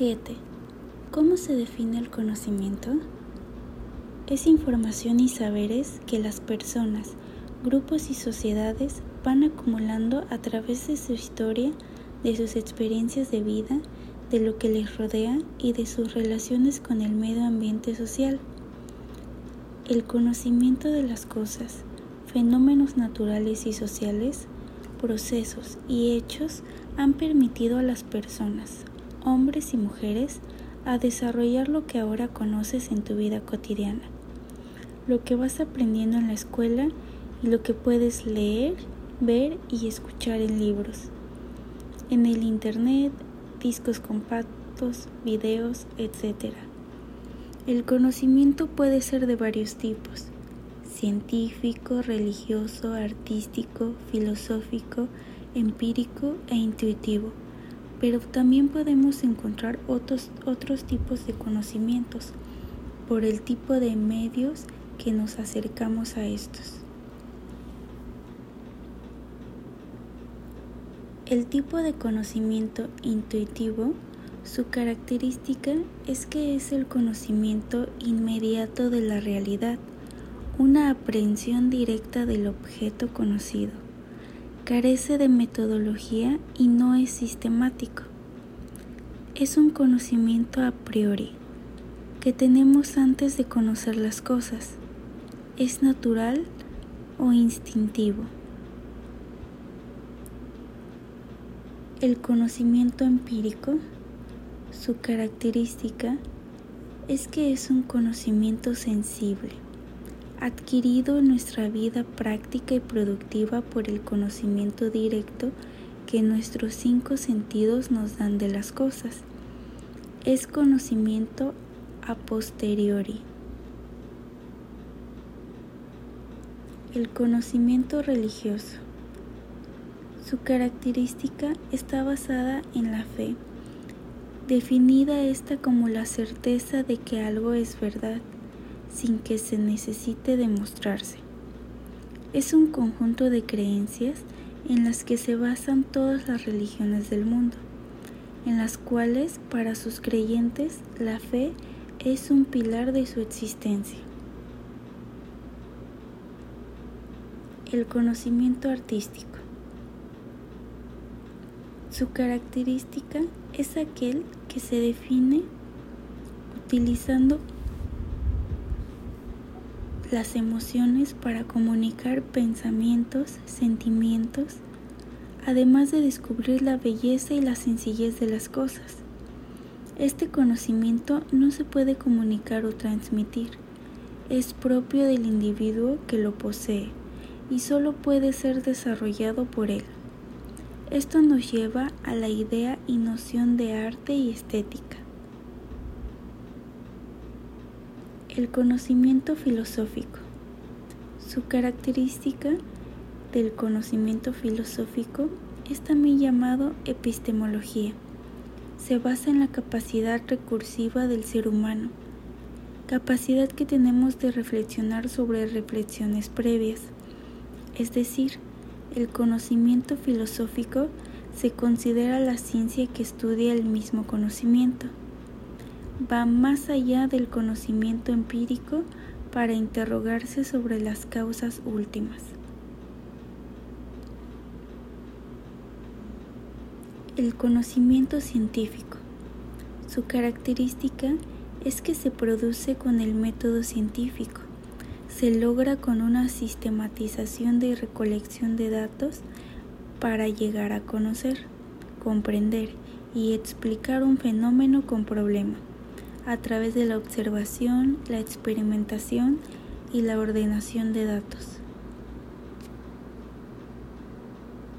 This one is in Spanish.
7. ¿Cómo se define el conocimiento? Es información y saberes que las personas, grupos y sociedades van acumulando a través de su historia, de sus experiencias de vida, de lo que les rodea y de sus relaciones con el medio ambiente social. El conocimiento de las cosas, fenómenos naturales y sociales, procesos y hechos han permitido a las personas, hombres y mujeres, a desarrollar lo que ahora conoces en tu vida cotidiana, lo que vas aprendiendo en la escuela y lo que puedes leer, ver y escuchar en libros, en el Internet, discos compactos, videos, etc. El conocimiento puede ser de varios tipos, científico, religioso, artístico, filosófico, empírico e intuitivo, pero también podemos encontrar otros, otros tipos de conocimientos por el tipo de medios que nos acercamos a estos. El tipo de conocimiento intuitivo, su característica es que es el conocimiento inmediato de la realidad, una aprehensión directa del objeto conocido. Carece de metodología y no es sistemático. Es un conocimiento a priori, que tenemos antes de conocer las cosas. Es natural o instintivo. El conocimiento empírico, su característica es que es un conocimiento sensible, adquirido en nuestra vida práctica y productiva por el conocimiento directo que nuestros cinco sentidos nos dan de las cosas. Es conocimiento a posteriori. El conocimiento religioso su característica está basada en la fe, definida esta como la certeza de que algo es verdad sin que se necesite demostrarse. Es un conjunto de creencias en las que se basan todas las religiones del mundo, en las cuales para sus creyentes la fe es un pilar de su existencia. El conocimiento artístico. Su característica es aquel que se define utilizando las emociones para comunicar pensamientos, sentimientos, además de descubrir la belleza y la sencillez de las cosas. Este conocimiento no se puede comunicar o transmitir, es propio del individuo que lo posee y solo puede ser desarrollado por él. Esto nos lleva a la idea y noción de arte y estética. El conocimiento filosófico. Su característica del conocimiento filosófico es también llamado epistemología. Se basa en la capacidad recursiva del ser humano, capacidad que tenemos de reflexionar sobre reflexiones previas, es decir, el conocimiento filosófico se considera la ciencia que estudia el mismo conocimiento. Va más allá del conocimiento empírico para interrogarse sobre las causas últimas. El conocimiento científico. Su característica es que se produce con el método científico se logra con una sistematización de recolección de datos para llegar a conocer, comprender y explicar un fenómeno con problema a través de la observación, la experimentación y la ordenación de datos.